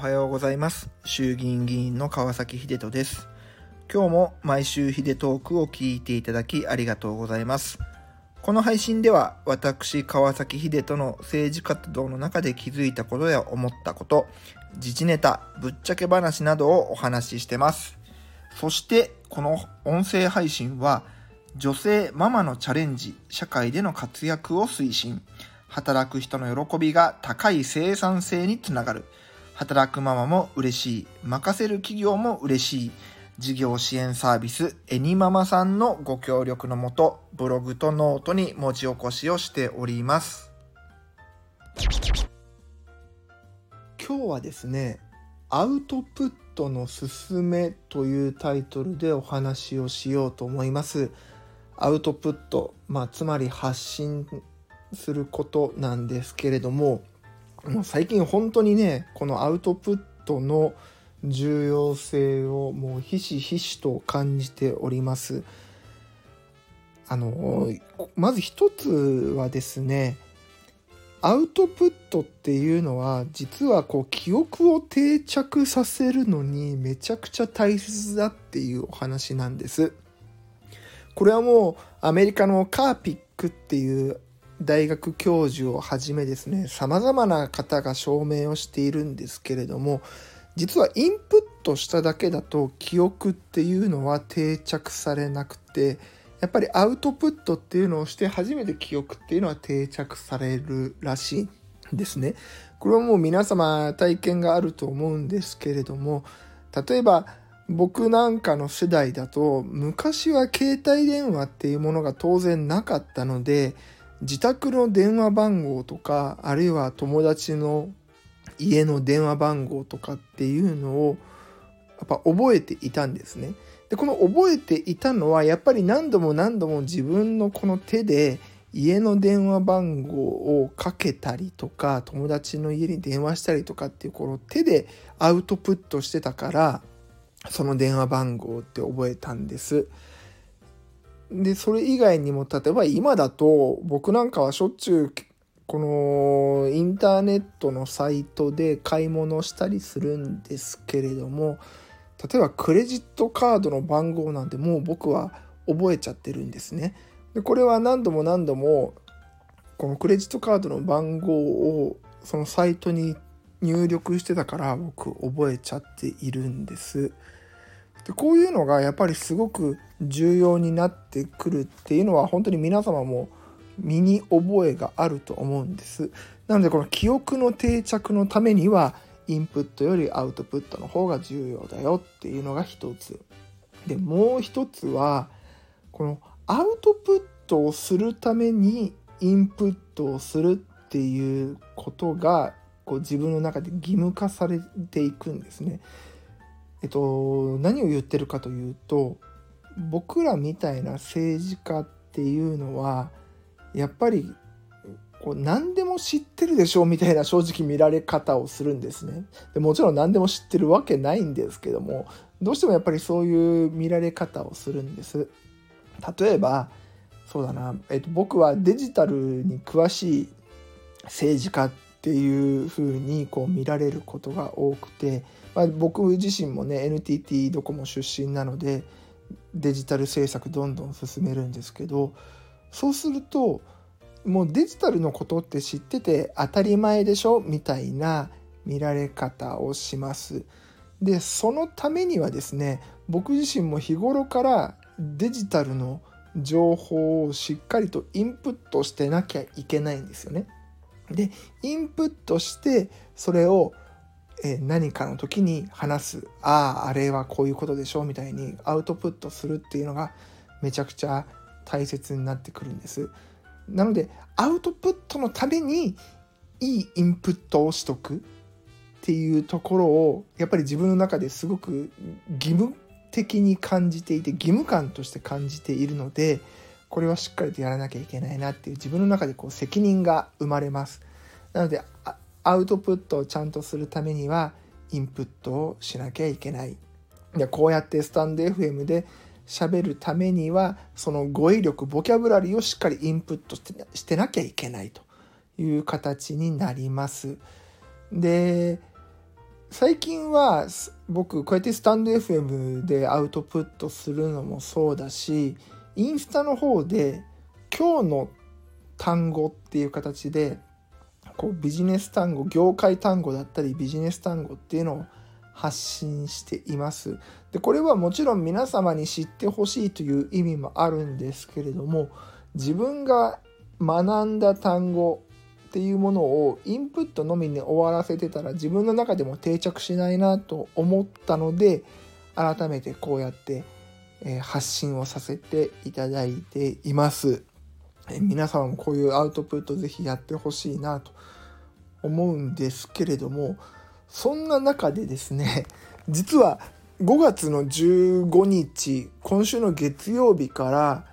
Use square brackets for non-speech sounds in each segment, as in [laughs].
はようございます。衆議院議員の川崎秀人です。今日も毎週秀トークを聞いていただきありがとうございます。この配信では私川崎秀人の政治活動の中で気づいたことや思ったこと自治ネタぶっちゃけ話などをお話ししてます。そしてこの音声配信は女性ママのチャレンジ社会での活躍を推進。働く人の喜びが高い生産性につながる。働くママも嬉しい。任せる企業も嬉しい。事業支援サービスエニママさんのご協力のもとブログとノートに文字起こしをしております。今日はですねアウトプットのすすめというタイトルでお話をしようと思います。アウトプット、まあ、つまり発信することなんですけれどももう最近本当にねこのアウトプットの重要性をもうひしひしと感じております。あのまず一つはですねアウトプットっていうのは実はこう記憶を定着させるのにめちゃくちゃ大切だっていうお話なんです。これはもうアメリカのカーピックっていう大学教授をはじめですね様々な方が証明をしているんですけれども実はインプットしただけだと記憶っていうのは定着されなくてやっぱりアウトプットっていうのをして初めて記憶っていうのは定着されるらしいんですね。これはもう皆様体験があると思うんですけれども例えば僕なんかの世代だと昔は携帯電話っていうものが当然なかったので自宅の電話番号とかあるいは友達の家の電話番号とかっていうのをやっぱ覚えていたんですね。でこの覚えていたのはやっぱり何度も何度も自分のこの手で家の電話番号をかけたりとか友達の家に電話したりとかっていうこの手でアウトプットしてたからその電話番号って覚えたんです。で、それ以外にも、例えば今だと、僕なんかはしょっちゅう、このインターネットのサイトで買い物したりするんですけれども、例えばクレジットカードの番号なんてもう僕は覚えちゃってるんですね。でこれは何度も何度もこのクレジットカードの番号をそのサイトに入力してたから僕覚えちゃっているんです。でこういうのがやっぱりすごく重要になってくるっていうのは本当に皆様も身に覚えがあると思うんです。なのでこの記憶の定着のためにはインプットよりアウトプットの方が重要だよっていうのが一つ。でもう一つはこのアウトプットをするためにインプットをするっていうことがこう自分の中で義務化されていくんですね。えっと、何を言ってるかというと僕らみたいな政治家っていうのはやっぱりこう何でも知ってるでしょうみたいな正直見られ方をするんですね。でもちろん何でも知ってるわけないんですけどもどうしてもやっぱりそういう見られ方をするんです。例えばそうだな、えっと、僕はデジタルに詳しい政治家っていう風にこう見られることが多くてまあ、僕自身もね NTT ドコモ出身なのでデジタル政策どんどん進めるんですけどそうするともうデジタルのことって知ってて当たり前でしょ？みたいな見られ方をします。でそのためにはですね僕自身も日頃からデジタルの情報をしっかりとインプットしてなきゃいけないんですよね。でインプットしてそれをえ何かの時に話す。あああれはこういうことでしょみたいにアウトプットするっていうのがめちゃくちゃ大切になってくるんです。なのでアウトプットのためにいいインプットをしとく。っていうところをやっぱり自分の中ですごく義務的に感じていて義務感として感じているのでこれはしっかりとやらなきゃいけないなっていう自分の中でこう責任が生まれますなのでアウトプットをちゃんとするためにはインプットをしなきゃいけない。でこうやってスタンド FM で喋るためにはその語彙力ボキャブラリーをしっかりインプットしてなきゃいけないという形になります。で最近は僕こうやってスタンド FM でアウトプットするのもそうだしインスタの方で今日の単語っていう形でこうビジネス単語業界単語だったりビジネス単語っていうのを発信しています。でこれはもちろん皆様に知ってほしいという意味もあるんですけれども自分が学んだ単語っていうものをインプットのみに終わらせてたら自分の中でも定着しないなと思ったので改めてこうやって発信をさせていただいています。皆さんもこういうアウトプットぜひやってほしいなと思うんですけれどもそんな中でですね [laughs] 実は5月の15日今週の月曜日から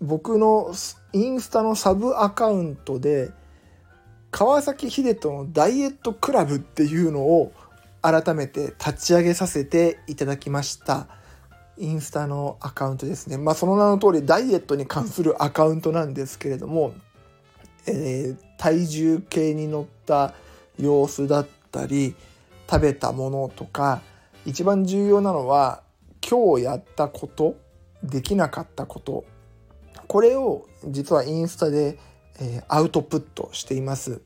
僕のインスタのサブアカウントで川崎秀人のダイエットクラブっていうのを改めて立ち上げさせていただきましたインスタのアカウントですねまあその名の通りダイエットに関するアカウントなんですけれども、えー、体重計に乗った様子だったり食べたものとか一番重要なのは今日やったことできなかったことこれを実はインスタで、えー、アウトプットしています。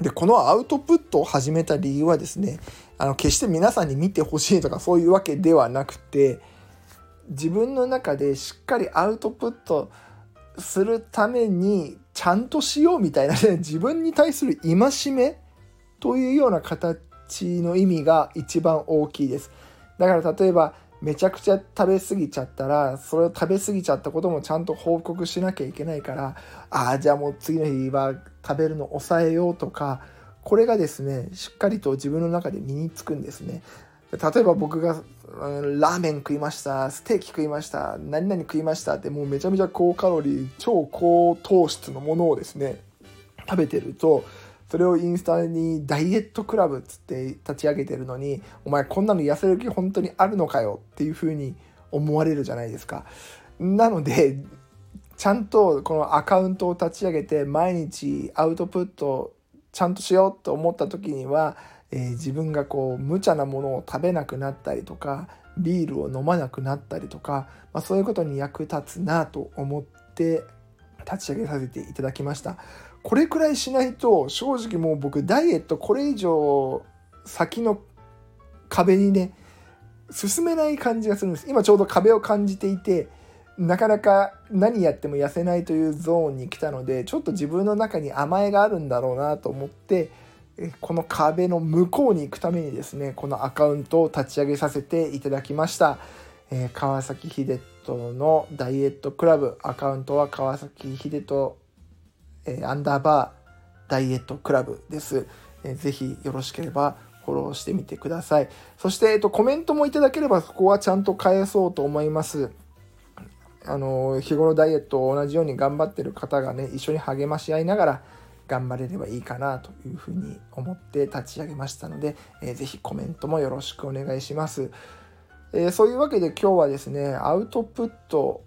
でこのアウトプットを始めた理由はですねあの決して皆さんに見てほしいとかそういうわけではなくて自分の中でしっかりアウトプットするためにちゃんとしようみたいなね [laughs] 自分に対する戒めというような形の意味が一番大きいです。だから例えばめちゃくちゃ食べ過ぎちゃったらそれを食べ過ぎちゃったこともちゃんと報告しなきゃいけないからああじゃあもう次の日は食べるの抑えようとかこれがですねしっかりと自分の中で身につくんですね例えば僕が、うん、ラーメン食いましたステーキ食いました何々食いましたってもうめちゃめちゃ高カロリー超高糖質のものをですね食べてるとそれをインスタにダイエットクラブっつって立ち上げてるのにお前こんなの痩せる気本当にあるのかよっていうふうに思われるじゃないですか。なのでちゃんとこのアカウントを立ち上げて毎日アウトプットちゃんとしようと思った時には、えー、自分がこう無茶なものを食べなくなったりとかビールを飲まなくなったりとか、まあ、そういうことに役立つなと思って立ち上げさせていただきました。これくらいしないと正直もう僕ダイエットこれ以上先の壁にね進めない感じがするんです今ちょうど壁を感じていてなかなか何やっても痩せないというゾーンに来たのでちょっと自分の中に甘えがあるんだろうなと思ってこの壁の向こうに行くためにですねこのアカウントを立ち上げさせていただきました、えー、川崎秀人のダイエットクラブアカウントは川崎秀人えアンダーバーダイエットクラブです。えー、ぜひよろしければフォローしてみてください。そして、えっと、コメントもいただければそこはちゃんと返そうと思います。あの、日頃ダイエットを同じように頑張ってる方がね、一緒に励まし合いながら頑張れればいいかなというふうに思って立ち上げましたので、えー、ぜひコメントもよろしくお願いします。えー、そういうわけで今日はですね、アウトプット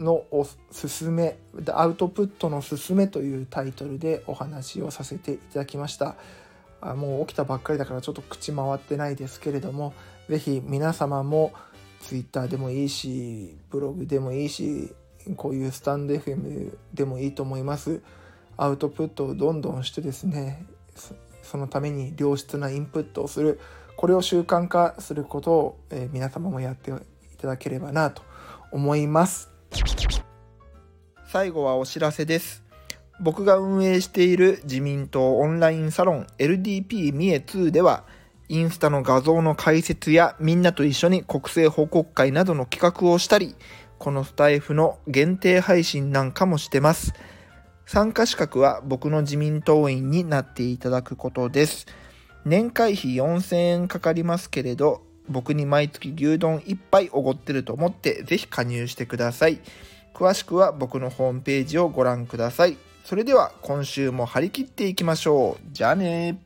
のおすすめ「アウトプットのすすめ」というタイトルでお話をさせていただきましたあもう起きたばっかりだからちょっと口回ってないですけれども是非皆様も Twitter でもいいしブログでもいいしこういうスタンド FM でもいいと思いますアウトプットをどんどんしてですねそのために良質なインプットをするこれを習慣化することを、え皆様もやっていただければなと思います。最後はお知らせです。僕が運営している自民党オンラインサロン LDP 三重2では、インスタの画像の解説やみんなと一緒に国政報告会などの企画をしたり、このスタイフの限定配信なんかもしてます。参加資格は僕の自民党員になっていただくことです。年会費4000円かかりますけれど、僕に毎月牛丼1杯おごってると思ってぜひ加入してください。詳しくは僕のホームページをご覧ください。それでは今週も張り切っていきましょう。じゃあね